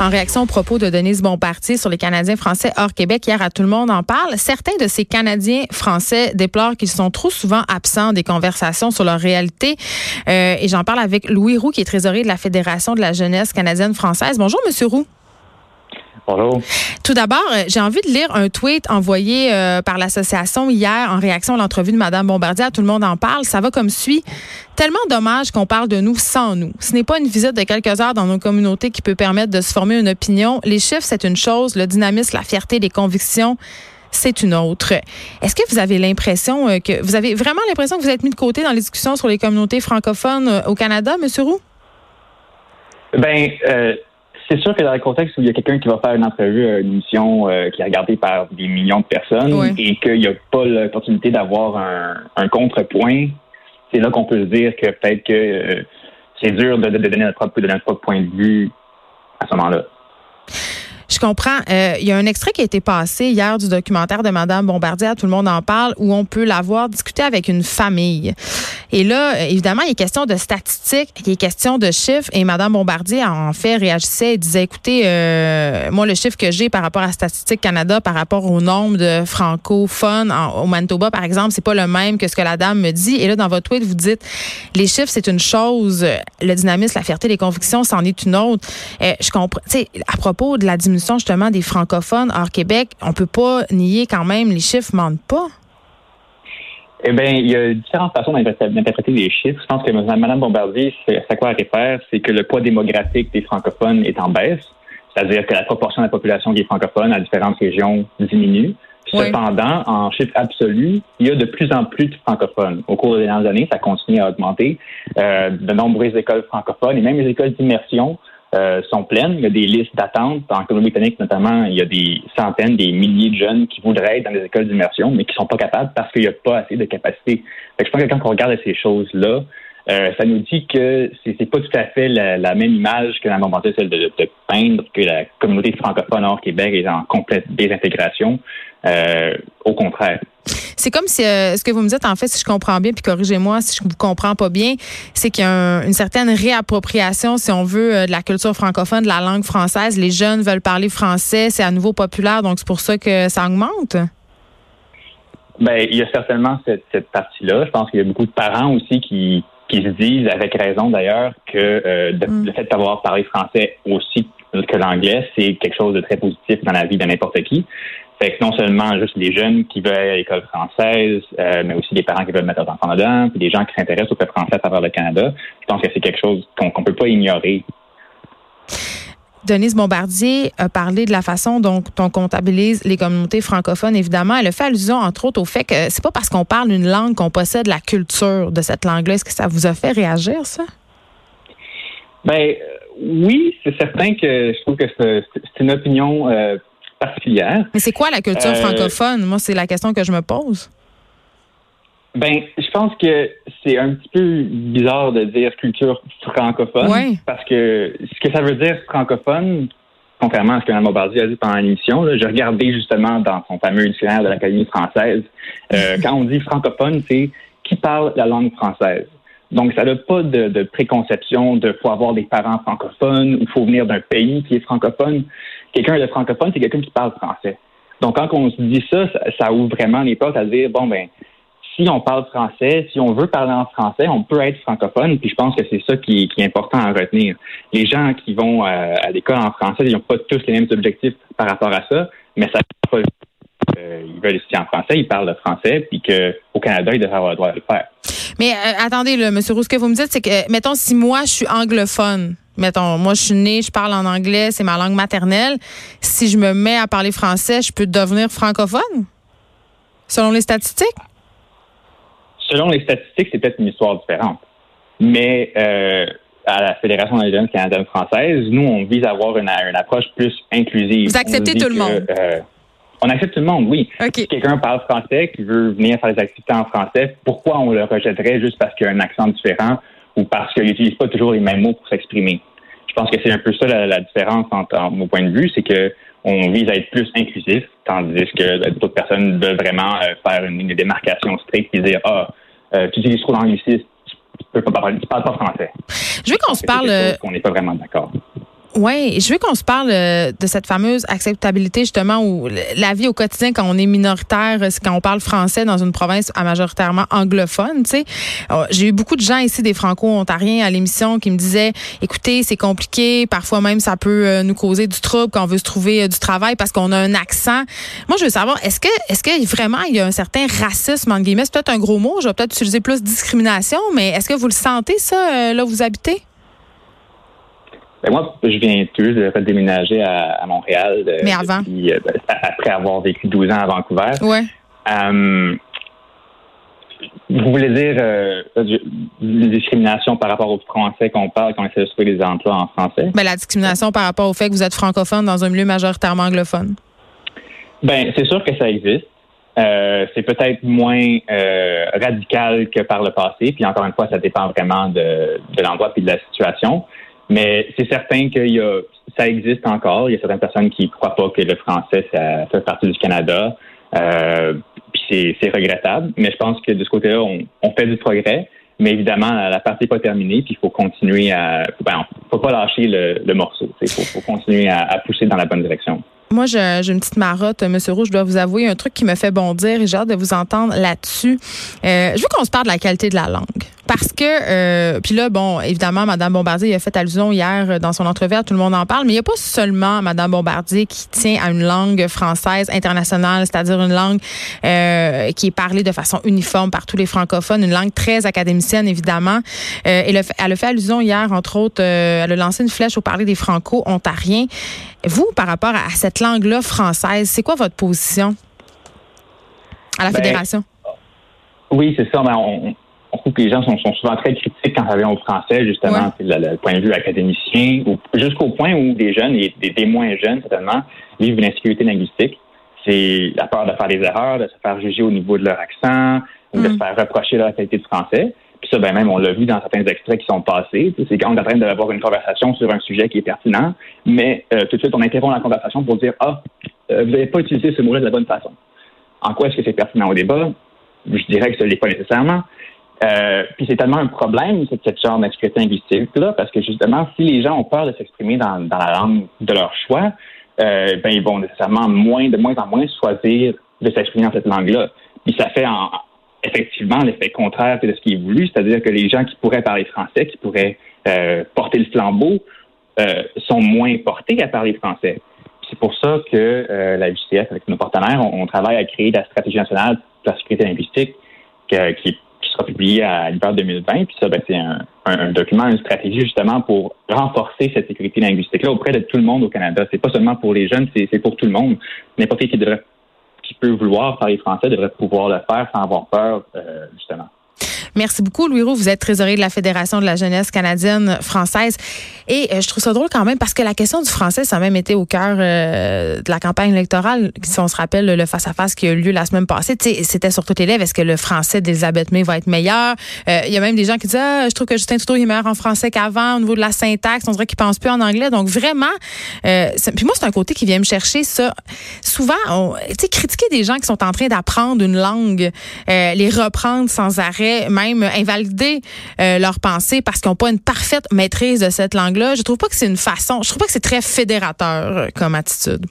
En réaction aux propos de Denise Bompartier sur les Canadiens français hors Québec, hier à Tout le monde en parle, certains de ces Canadiens français déplorent qu'ils sont trop souvent absents des conversations sur leur réalité. Euh, et j'en parle avec Louis Roux, qui est trésorier de la Fédération de la jeunesse canadienne-française. Bonjour, Monsieur Roux. Bonjour. Tout d'abord, euh, j'ai envie de lire un tweet envoyé euh, par l'association hier en réaction à l'entrevue de Mme Bombardier. Tout le monde en parle. Ça va comme suit. Tellement dommage qu'on parle de nous sans nous. Ce n'est pas une visite de quelques heures dans nos communautés qui peut permettre de se former une opinion. Les chiffres, c'est une chose. Le dynamisme, la fierté, les convictions, c'est une autre. Est-ce que vous avez l'impression euh, que vous avez vraiment l'impression que vous êtes mis de côté dans les discussions sur les communautés francophones au Canada, M. Roux? Ben, c'est sûr que dans le contexte où il y a quelqu'un qui va faire une entrevue, euh, une émission euh, qui est regardée par des millions de personnes et qu'il n'y a pas l'opportunité d'avoir un, contrepoint, c'est là qu'on peut se dire que peut-être que euh, c'est dur de, donner notre propre, de notre propre point de vue à ce moment-là. Je comprends. Euh, il y a un extrait qui a été passé hier du documentaire de Madame Bombardier, tout le monde en parle, où on peut la voir discuter avec une famille. Et là, évidemment, il est question de statistiques, il est question de chiffres, et Madame Bombardier, en fait, réagissait et disait, écoutez, euh, moi, le chiffre que j'ai par rapport à Statistique Canada, par rapport au nombre de francophones au Manitoba, par exemple, c'est pas le même que ce que la dame me dit. Et là, dans votre tweet, vous dites, les chiffres, c'est une chose, le dynamisme, la fierté, les convictions, c'en est une autre. Euh, je comprends, tu sais, à propos de la diminution justement des francophones hors Québec, on peut pas nier quand même, les chiffres mentent pas. Eh bien, il y a différentes façons d'interpréter les chiffres. Je pense que Mme Bombardier, c'est à quoi elle réfère, c'est que le poids démographique des francophones est en baisse, c'est-à-dire que la proportion de la population qui est francophone à différentes régions diminue. Cependant, en chiffre absolu, il y a de plus en plus de francophones. Au cours des dernières années, ça continue à augmenter. Euh, de nombreuses écoles francophones et même les écoles d'immersion euh, sont pleines. Il y a des listes d'attente. En Colombie-Britannique, notamment, il y a des centaines, des milliers de jeunes qui voudraient être dans les écoles d'immersion, mais qui sont pas capables parce qu'il n'y a pas assez de capacité. Fait je pense que quand on regarde ces choses-là, euh, ça nous dit que c'est pas tout à fait la, même image que la momenté celle de, de, peindre que la communauté francophone hors Québec est en complète désintégration. Euh, au contraire. C'est comme si euh, ce que vous me dites, en fait, si je comprends bien, puis corrigez-moi si je vous comprends pas bien, c'est qu'il y a une certaine réappropriation, si on veut, euh, de la culture francophone, de la langue française. Les jeunes veulent parler français, c'est à nouveau populaire, donc c'est pour ça que ça augmente? Ben, il y a certainement cette, partie-là. Je pense qu'il y a beaucoup de parents aussi qui, qui se disent, avec raison d'ailleurs, que euh, mm. le fait d'avoir parlé français aussi que l'anglais, c'est quelque chose de très positif dans la vie de n'importe qui. Fait que non seulement juste les jeunes qui veulent aller à l'école française, euh, mais aussi des parents qui veulent mettre leurs enfants dedans, puis des gens qui s'intéressent au fait français à travers le Canada. Je pense que c'est quelque chose qu'on ne peut pas ignorer. Denise Bombardier a parlé de la façon dont on comptabilise les communautés francophones. Évidemment, elle a fait allusion, entre autres, au fait que c'est pas parce qu'on parle une langue qu'on possède la culture de cette langue-là. Est-ce que ça vous a fait réagir, ça? Ben euh, oui, c'est certain que je trouve que c'est une opinion euh, particulière. Mais c'est quoi la culture euh, francophone? Moi, c'est la question que je me pose. Ben, je pense que c'est un petit peu bizarre de dire culture francophone. Parce que ce que ça veut dire francophone, contrairement à ce que Mme Bombardier a dit pendant l'émission, j'ai regardé justement dans son fameux dictionnaire de l'Académie française. Euh, quand on dit francophone, c'est qui parle la langue française. Donc, ça n'a pas de, de, préconception de faut avoir des parents francophones ou faut venir d'un pays qui est francophone. Quelqu'un de francophone, c'est quelqu'un qui parle français. Donc, quand on se dit ça, ça, ouvre vraiment les portes à dire, bon, ben, si on parle français, si on veut parler en français, on peut être francophone. Puis je pense que c'est ça qui, est important à retenir. Les gens qui vont euh, à, l'école en français, ils n'ont pas tous les mêmes objectifs par rapport à ça, mais ça pas euh, ils veulent étudier en français, ils parlent le français, puis qu'au Canada, ils devraient avoir le droit de le faire. Mais euh, attendez, là, M. Roux, ce que vous me dites, c'est que, mettons, si moi, je suis anglophone, mettons, moi, je suis née, je parle en anglais, c'est ma langue maternelle, si je me mets à parler français, je peux devenir francophone? Selon les statistiques? Selon les statistiques, c'est peut-être une histoire différente. Mais euh, à la Fédération des jeunes canadiennes françaises, nous, on vise à avoir une, approche plus inclusive. Vous acceptez tout le monde? On accepte tout le monde, oui. Si quelqu'un parle français, qui veut venir faire des activités en français, pourquoi on le rejetterait juste parce qu'il a un accent différent ou parce qu'il n'utilise pas toujours les mêmes mots pour s'exprimer? Je pense que c'est un peu ça la, différence entre, mon point de vue, c'est que on vise à être plus inclusif, tandis que d'autres personnes veulent vraiment euh, faire une, démarcation stricte et dire Ah, euh, tu utilises trop l'anglicisme, tu ne parles pas français. Je veux qu'on se parle. On n'est pas vraiment d'accord. Oui, je veux qu'on se parle euh, de cette fameuse acceptabilité justement où la vie au quotidien quand on est minoritaire, c'est quand on parle français dans une province à majoritairement anglophone. Tu sais, oh, j'ai eu beaucoup de gens ici des Franco-Ontariens à l'émission qui me disaient, écoutez, c'est compliqué, parfois même ça peut euh, nous causer du trouble quand on veut se trouver euh, du travail parce qu'on a un accent. Moi, je veux savoir, est-ce que, est-ce que vraiment il y a un certain racisme entre guillemets, c'est peut-être un gros mot, je vais peut-être utiliser plus discrimination, mais est-ce que vous le sentez ça là où vous habitez? Ben moi, je viens tout de déménager à, Montréal. Euh, Mais avant? Euh, ben, après avoir vécu 12 ans à Vancouver. Ouais. Euh, vous voulez dire une discrimination par rapport aux Français qu'on parle quand on essaie de trouver des emplois en français? Ben, la discrimination par rapport au fait que vous êtes francophone dans un milieu majoritairement anglophone. Ben, c'est sûr que ça existe. c'est peut-être moins radical que par le passé. Puis encore une fois, ça dépend vraiment de, de l'endroit et de la situation. Mais c'est certain que y a, ça existe encore. Il y a certaines personnes qui ne croient pas que le français, ça fait partie du Canada. Euh, puis c'est regrettable. Mais je pense que de ce côté-là, on, fait du progrès. Mais évidemment, la partie n'est pas terminée, puis il faut continuer à... Ben, faut pas lâcher le, morceau. Il faut, continuer à, pousser dans la bonne direction. Moi, j'ai une petite marotte, Monsieur Roux, je dois vous avouer, un truc qui me fait bondir et j'ai hâte de vous entendre là-dessus. Euh, je veux qu'on se parle de la qualité de la langue. Parce que, euh, puis là, bon, évidemment, Mme Bombardier a fait allusion hier dans son entrevue, tout le monde en parle, mais il n'y a pas seulement Mme Bombardier qui tient à une langue française internationale, c'est-à-dire une langue euh, qui est parlée de façon uniforme par tous les francophones, une langue très académicienne, évidemment. Euh, et elle a fait allusion hier, entre autres, euh, elle a lancé une flèche au parler des franco-ontariens. Vous, par rapport à cette langue-là française, c'est quoi votre position à la ben, Fédération? Oui, c'est ça. Ben, on, trouve que les gens sont, souvent très critiques quand ça vient au français, justement, c'est le, point de vue académicien, jusqu'au point où des jeunes, et des, moins jeunes, certainement, vivent une insécurité linguistique. C'est la peur de faire des erreurs, de se faire juger au niveau de leur accent, ou de mm. se faire reprocher leur qualité de français. Puis ça, ben même, on l'a vu dans certains extraits qui sont passés. C'est quand on est en train d'avoir une conversation sur un sujet qui est pertinent, mais euh, tout de suite, on interrompt la conversation pour dire Ah, euh, vous n'avez pas utilisé ce mot-là de la bonne façon. En quoi est-ce que c'est pertinent au débat? Je dirais que ce n'est pas nécessairement. Euh, puis c'est tellement un problème, cette, cette genre d'insécurité linguistique-là, parce que justement, si les gens ont peur de s'exprimer dans, dans, la langue de leur choix, euh, ben ils vont nécessairement moins, de moins en moins choisir de s'exprimer dans cette langue-là. Puis ça fait en, effectivement l'effet contraire de ce qui est voulu, c'est-à-dire que les gens qui pourraient parler français, qui pourraient euh, porter le flambeau, euh, sont moins portés à parler français. C'est pour ça que euh, la JCF, avec nos partenaires, on, travaille à créer la stratégie nationale de la sécurité linguistique qui, qui, sera publiée à l'hiver 2020. Puis ça, ben, c'est un, un, document, une stratégie justement pour renforcer cette sécurité linguistique-là auprès de tout le monde au Canada. C'est pas seulement pour les jeunes, c'est pour tout le monde. N'importe qui devrait qui peut vouloir parler français devrait pouvoir le faire sans avoir peur, euh, justement. Merci beaucoup, Louis Roux. Vous êtes trésorier de la Fédération de la jeunesse canadienne française. Et euh, je trouve ça drôle quand même parce que la question du français, ça a même été au cœur euh, de la campagne électorale. Si on se rappelle le face-à-face qui a eu lieu la semaine passée, c'était sur toutes les lèvres. Est-ce que le français d'Elisabeth May va être meilleur? Euh, il y a même des gens qui disent ah, je trouve que Justin Trudeau est meilleur en français qu'avant au niveau de la syntaxe. On dirait qu'il pense plus en anglais. Donc vraiment, puis moi, c'est un côté qui vient me chercher ça. Souvent, sais, critiquer des gens qui sont en train d'apprendre une langue, les reprendre sans arrêt, même invalider euh, leurs pensées parce qu'ils n'ont pas une parfaite maîtrise de cette langue-là. Je trouve pas que c'est une façon, je trouve pas que c'est très fédérateur euh, comme attitude.